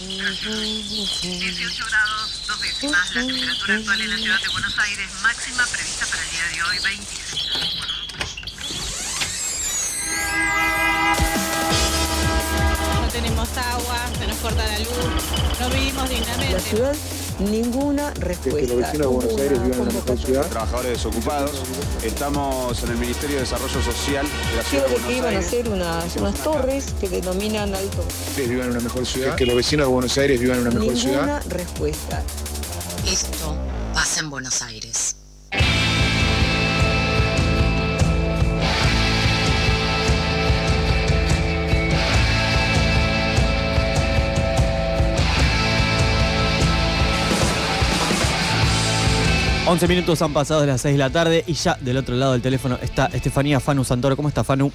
18 grados, dos décimas. La temperatura actual en la ciudad de Buenos Aires, máxima prevista para el día de hoy, 26 grados. no tenemos agua, se nos corta la luz, no vivimos dignamente. La ciudad, ninguna respuesta. que los vecinos de Buenos ninguna Aires vivan en una mejor ciudad. trabajadores desocupados. Estamos en el Ministerio de Desarrollo Social de la Ciudad Creo de que Buenos iban a hacer unas, unas torres que denominan alto. Ustedes vivan en una mejor ciudad. Que los vecinos de Buenos Aires vivan en una mejor ciudad. Ninguna respuesta. Esto pasa en Buenos Aires. 11 minutos han pasado de las 6 de la tarde y ya del otro lado del teléfono está Estefanía Fanu Santoro. ¿Cómo está Fanu?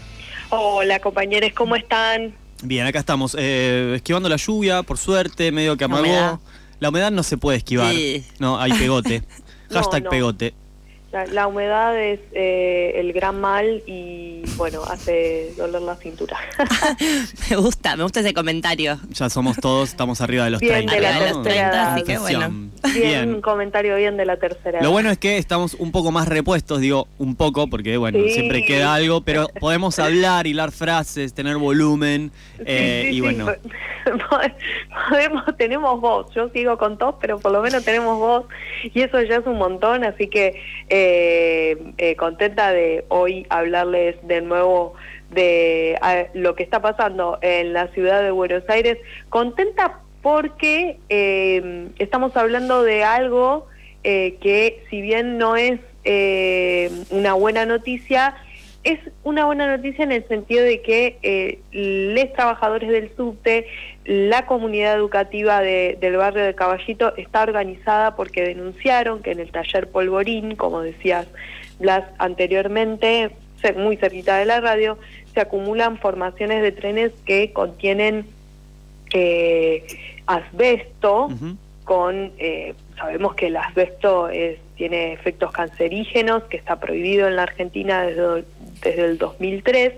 Hola compañeros, ¿cómo están? Bien, acá estamos. eh, esquivando la lluvia, por suerte, medio que La amagó. humedad. La humedad no se puede esquivar. Sí. No, hay pegote. No, Hashtag no. pegote. La, la humedad es eh, el gran mal y bueno, hace doler la cintura. Me gusta, me gusta ese comentario. Ya somos todos, estamos arriba de los Bien 30. de la ¿no? tercera edad. así que bueno. Atención. Bien, un Bien. comentario bien de la tercera. Lo edad. bueno es que estamos un poco más repuestos, digo un poco, porque bueno, Sí. siempre queda algo, pero podemos hablar, hilar frases, tener volumen, eh, sí, y sí, bueno, po- podemos, tenemos voz, yo sigo con tos, pero por lo menos tenemos voz. Y eso ya es un montón, así que eh, eh, contenta de hoy hablarles de nuevo de a, lo que está pasando en la ciudad de Buenos Aires, contenta porque eh, estamos hablando de algo eh, que si bien no es eh, una buena noticia, es una buena noticia en el sentido de que eh, los trabajadores del subte, la comunidad educativa de- del barrio de Caballito está organizada porque denunciaron que en el taller Polvorín, como decías Blas anteriormente, muy cerquita de la radio, se acumulan formaciones de trenes que contienen eh, asbesto, con eh, sabemos que el asbesto es, tiene efectos cancerígenos, que está prohibido en la Argentina desde, desde el 2003,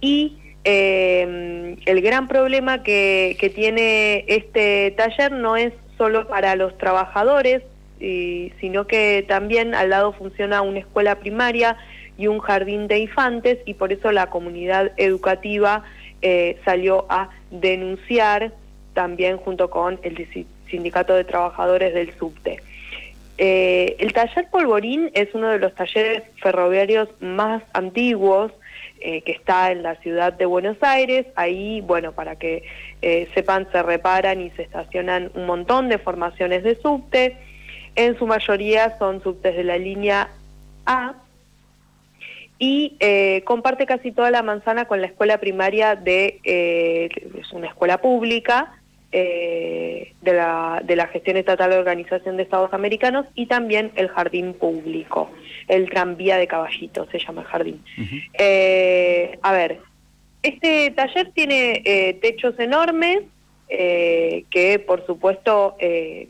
y eh, el gran problema que, que tiene este taller no es solo para los trabajadores, sino que también al lado funciona una escuela primaria y un jardín de infantes, y por eso la comunidad educativa eh, salió a denunciar también junto con el Sindicato de Trabajadores del Subte. Eh, el taller Polvorín es uno de los talleres ferroviarios más antiguos eh, que está en la ciudad de Buenos Aires. Ahí, bueno, para que eh, sepan, se reparan y se estacionan un montón de formaciones de subte. En su mayoría son subtes de la línea A, y comparte casi toda la manzana con la escuela primaria de, es una escuela pública eh, de, la, de la Gestión Estatal de Organización de Estados Americanos y también el jardín público, el tranvía de Caballito se llama el jardín. Eh, a ver, este taller tiene eh, techos enormes eh, que por supuesto eh,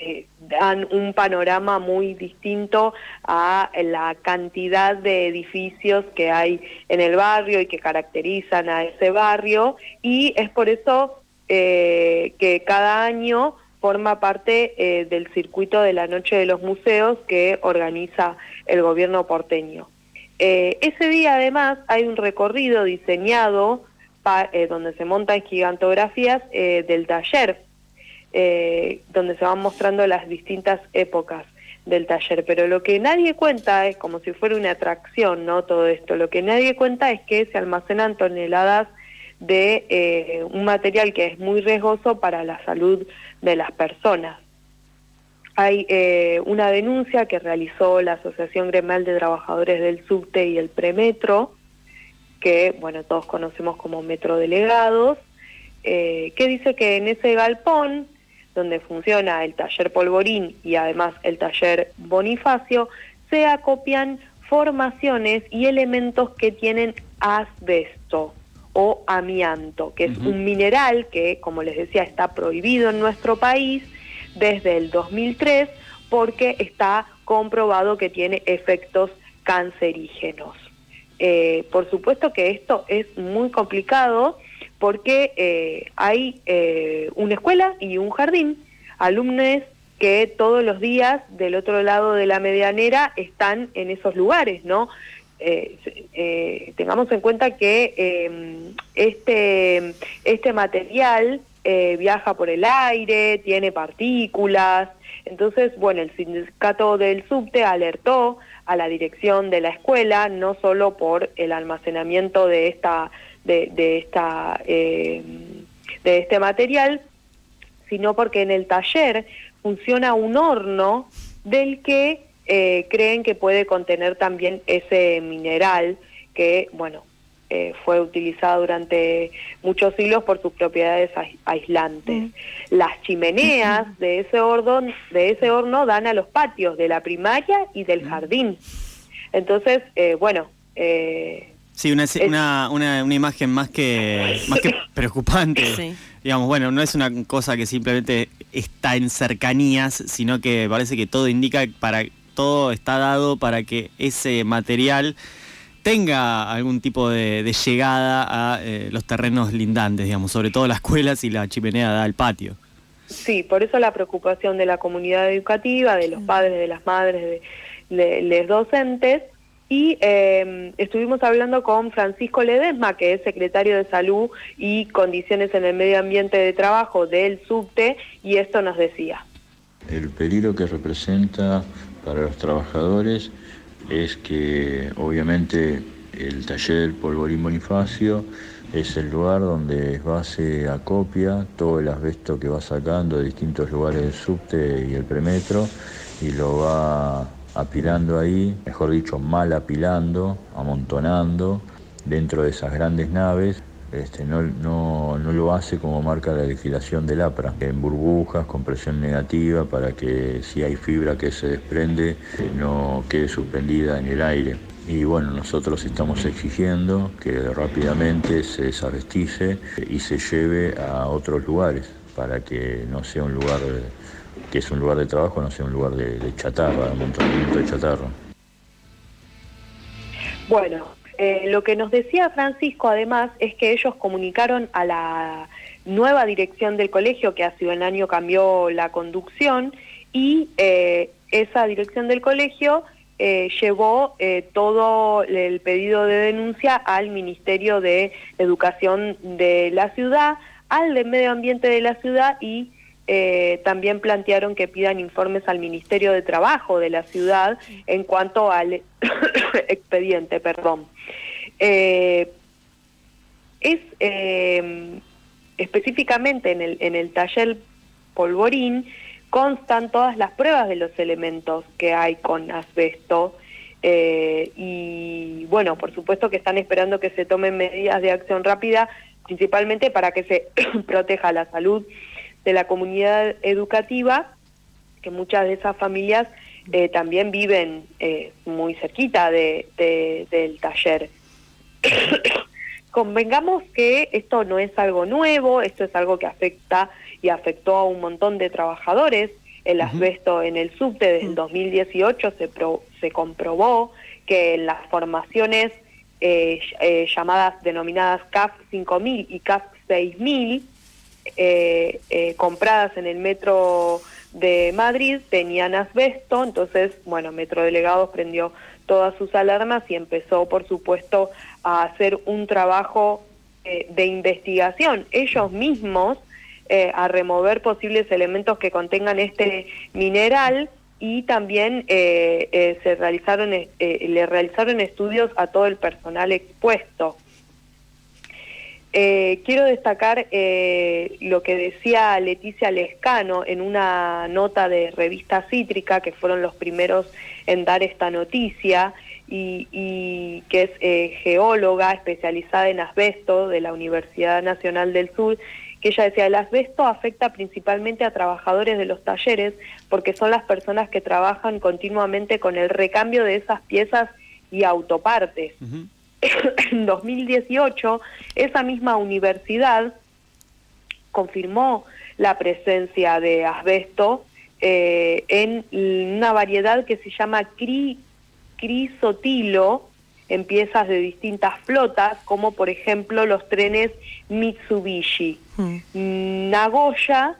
eh, dan un panorama muy distinto a la cantidad de edificios que hay en el barrio y que caracterizan a ese barrio y es por eso eh, que cada año forma parte eh, del circuito de la Noche de los Museos que organiza el gobierno porteño. Eh, ese día además hay un recorrido diseñado donde se montan gigantografías del taller donde se van mostrando las distintas épocas del taller. Pero lo que nadie cuenta es como si fuera una atracción, ¿no? Todo esto. Lo que nadie cuenta es que se almacenan toneladas de eh, un material que es muy riesgoso para la salud de las personas. Hay eh, una denuncia que realizó la Asociación Gremial de Trabajadores del Subte y el Premetro, que bueno todos conocemos como Metro Delegados, eh, que dice que en ese galpón donde funciona el taller Polvorín y además el taller Bonifacio, se acopian formaciones y elementos que tienen asbesto o amianto, que es un mineral que, como les decía, está prohibido en nuestro país desde el 2003 porque está comprobado que tiene efectos cancerígenos. Eh, por supuesto que esto es muy complicado porque eh, hay eh, una escuela y un jardín, alumnos que todos los días del otro lado de la medianera están en esos lugares, ¿no? Eh, eh, tengamos en cuenta que eh, este, este material eh, viaja por el aire, tiene partículas, entonces, bueno, el sindicato del subte alertó a la dirección de la escuela, no solo por el almacenamiento de esta, de, esta, eh, de este material, sino porque en el taller funciona un horno del que eh, creen que puede contener también ese mineral que, bueno, eh, fue utilizado durante muchos siglos por sus propiedades ais- aislantes. Las chimeneas de ese horno, de ese horno dan a los patios de la primaria y del jardín. Entonces, eh, bueno, eh, Sí, una, Es- una, una, una imagen más que, más que preocupante. Sí. Digamos, bueno, no es una cosa que simplemente está en cercanías, sino que parece que todo indica para todo está dado para que ese material tenga algún tipo de, de llegada a eh, los terrenos lindantes, digamos, sobre todo las escuelas y la chimenea da al patio. Sí, por eso la preocupación de la comunidad educativa, de los padres, de las madres, de, de los docentes. Y eh, estuvimos hablando con Francisco Ledesma, que es secretario de Salud y Condiciones en el Medio Ambiente de Trabajo del SUBTE, y esto nos decía. El peligro que representa para los trabajadores es que obviamente el taller Polvorín Bonifacio es el lugar donde va se acopia todo el asbesto que va sacando de distintos lugares del subte y el premetro y lo va apilando ahí, mejor dicho, mal apilando, amontonando dentro de esas grandes naves este, no, no, no lo hace como marca la legislación del APRA, en burbujas, con presión negativa, para que si hay fibra que se desprende, eh, no quede suspendida en el aire. Y bueno, nosotros estamos exigiendo que rápidamente se desabestice y se lleve a otros lugares, para que no sea un lugar, que es un lugar de trabajo, no sea un lugar de, chatarra, de amontonamiento de chatarra. Bueno, eh, lo que nos decía Francisco además es que ellos comunicaron a la nueva dirección del colegio, que hace un año cambió la conducción, y eh, esa dirección del colegio eh, llevó todo el pedido de denuncia al Ministerio de Educación de la ciudad, al de Medio Ambiente de la ciudad y eh, también plantearon que pidan informes al Ministerio de Trabajo de la ciudad en cuanto al expediente, perdón. Eh, es eh, específicamente en el, en el taller Polvorín constan todas las pruebas de los elementos que hay con asbesto eh, y bueno, por supuesto que están esperando que se tomen medidas de acción rápida, principalmente para que se proteja la salud de la comunidad educativa, que muchas de esas familias eh, también viven eh, muy cerquita de, de- del taller. Convengamos que esto no es algo nuevo, esto es algo que afecta y afectó a un montón de trabajadores. El asbesto en el subte desde el 2018 se, pro- se comprobó que en las formaciones eh, eh, llamadas denominadas CAF 5000 y CAF 6000 eh, eh, compradas en el metro de Madrid tenían asbesto, entonces, bueno, Metro Delegados prendió todas sus alarmas y empezó, por supuesto, a hacer un trabajo eh, de investigación. Ellos mismos a remover posibles elementos que contengan este mineral y también se realizaron, le realizaron estudios a todo el personal expuesto. Eh, quiero destacar eh, lo que decía Leticia Lescano en una nota de revista Cítrica, que fueron los primeros en dar esta noticia, y, que es eh, geóloga especializada en asbesto de la Universidad Nacional del Sur, que ella decía, el asbesto afecta principalmente a trabajadores de los talleres porque son las personas que trabajan continuamente con el recambio de esas piezas y autopartes en 2018, esa misma universidad confirmó la presencia de asbesto eh, en una variedad que se llama cri- crisotilo, en piezas de distintas flotas, como por ejemplo los trenes Mitsubishi. Nagoya,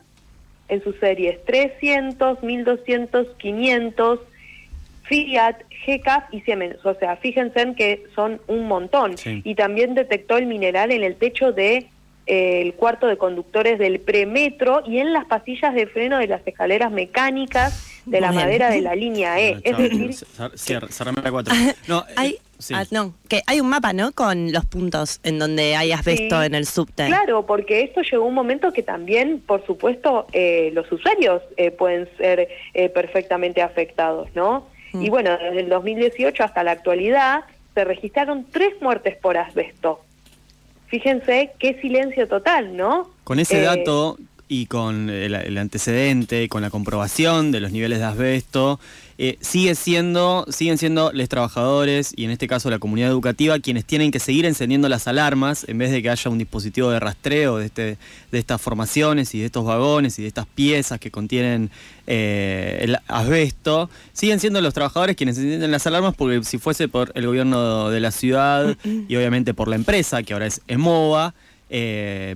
en sus series 300, 1200, 500, Fiat, GCAF y Siemens. O sea, fíjense en que son un montón. Y también detectó el mineral en el techo de eh, el cuarto de conductores del premetro y en las pasillas de freno de las escaleras mecánicas de la madera de la línea E. es decir, la 4. No, hay, eh, ah, no, que hay un mapa, ¿no? Con los puntos en donde hay asbesto en el subte. Claro, porque esto llegó un momento que también, por supuesto, eh, los usuarios pueden ser perfectamente afectados, ¿no? Y bueno, desde el 2018 hasta la actualidad se registraron tres muertes por asbesto. Fíjense qué silencio total, ¿no? Con ese eh, dato y con el, antecedente, con la comprobación de los niveles de asbesto, eh, sigue siendo, siguen siendo los trabajadores y en este caso la comunidad educativa quienes tienen que seguir encendiendo las alarmas en vez de que haya un dispositivo de rastreo de, este, de estas formaciones y de estos vagones y de estas piezas que contienen eh, el asbesto. Siguen siendo los trabajadores quienes encienden las alarmas porque si fuese por el gobierno de la ciudad y obviamente por la empresa, que ahora es EMOVA, eh,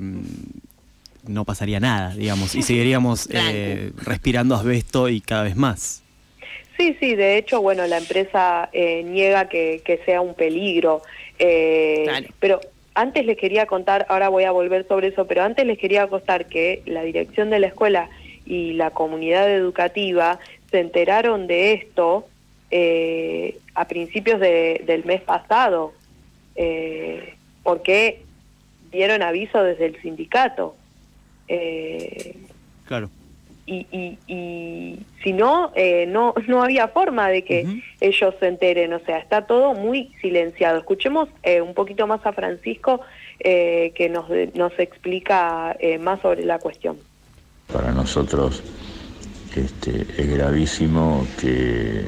no pasaría nada, digamos, y seguiríamos eh, respirando asbesto y cada vez más. Sí, sí, de hecho, bueno, la empresa eh, niega que, sea un peligro, eh, pero antes les quería contar, ahora voy a volver sobre eso, pero antes les quería contar que la dirección de la escuela y la comunidad educativa se enteraron de esto a principios del mes pasado, porque dieron aviso desde el sindicato. Eh, claro. Y, y, si no, eh, no, no había forma de que ellos se enteren, o sea, está todo muy silenciado. Escuchemos eh, un poquito más a Francisco que nos, nos explica más sobre la cuestión. Para nosotros este, es gravísimo que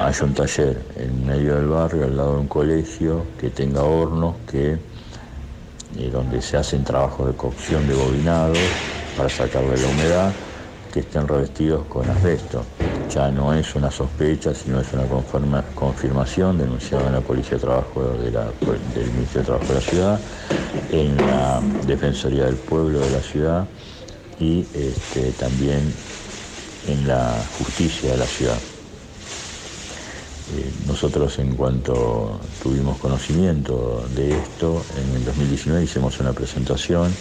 haya un taller en medio del barrio, al lado de un colegio, que tenga hornos, que eh, donde se hacen trabajos de cocción de bobinado para sacarle la humedad, que estén revestidos con asbesto. Ya no es una sospecha, sino es una confirmación denunciada en la Policía de Trabajo del Ministerio de Trabajo de la Ciudad, en la Defensoría del Pueblo de la Ciudad y este, también en la Justicia de la Ciudad. Eh, nosotros en cuanto tuvimos conocimiento de esto, en el 2019 hicimos una presentación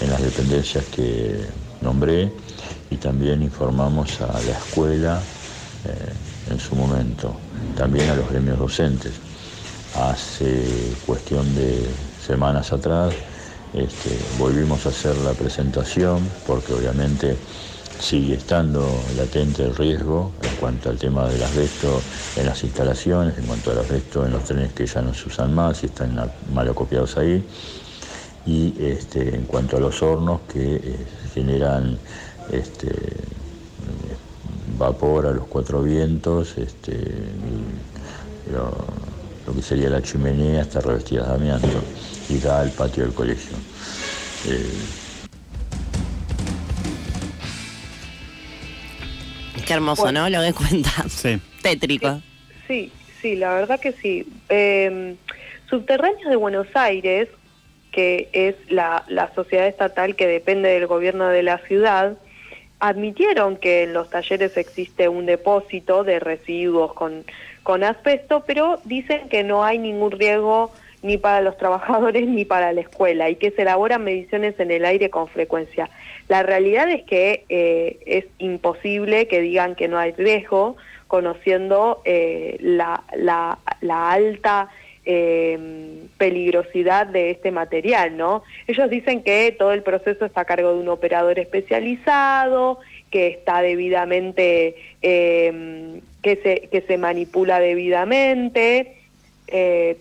en las dependencias que nombré y también informamos a la escuela eh, en su momento, también a los gremios docentes. Hace cuestión de semanas atrás este, volvimos a hacer la presentación porque obviamente sigue estando latente el riesgo en cuanto al tema del asbesto en las instalaciones, en cuanto al asbesto en los trenes que ya no se usan más y están mal acopiados ahí, y este, en cuanto a los hornos que eh, generan este, vapor a los cuatro vientos, este, lo, que sería la chimenea está revestida de amianto y da al patio del colegio. Eh, Qué hermoso, ¿no? Lo que cuenta. Sí. Tétrico. Sí, sí, la verdad que sí. Eh, Subterráneos de Buenos Aires, que es la, sociedad estatal que depende del gobierno de la ciudad, admitieron que en los talleres existe un depósito de residuos con, con asbesto, pero dicen que no hay ningún riesgo ni para los trabajadores ni para la escuela y que se elaboran mediciones en el aire con frecuencia. La realidad es que eh, es imposible que digan que no hay riesgo, conociendo eh, la, alta eh, peligrosidad de este material, ¿no? Ellos dicen que todo el proceso está a cargo de un operador especializado, que está debidamente, que, se, que se manipula debidamente,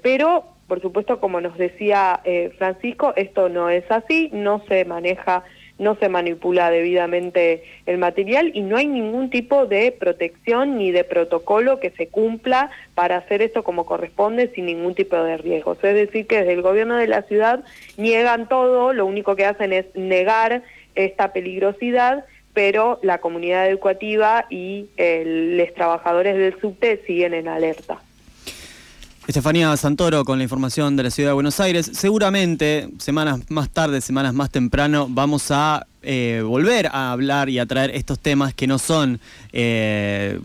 pero por supuesto, como nos decía Francisco, esto no es así, no se maneja no se manipula debidamente el material y no hay ningún tipo de protección ni de protocolo que se cumpla para hacer esto como corresponde sin ningún tipo de riesgo. Es decir, que desde el gobierno de la ciudad niegan todo, lo único que hacen es negar esta peligrosidad, pero la comunidad educativa y los trabajadores del subte siguen en alerta. Estefanía Santoro con la información de la ciudad de Buenos Aires. Seguramente, semanas más tarde, semanas más temprano, vamos a eh, volver a hablar y a traer estos temas que no son eh,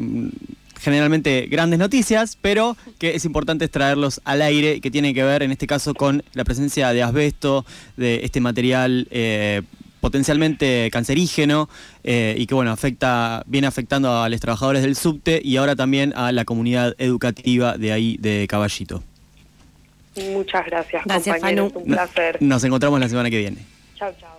generalmente grandes noticias, pero que es importante traerlos al aire, que tiene que ver en este caso con la presencia de asbesto, de este material eh, potencialmente cancerígeno eh, y que bueno afecta viene afectando a los trabajadores del subte y ahora también a la comunidad educativa de ahí de Caballito. Muchas gracias, Gracias, compañeros, Fanu. un placer. Nos encontramos la semana que viene. Chao, chao.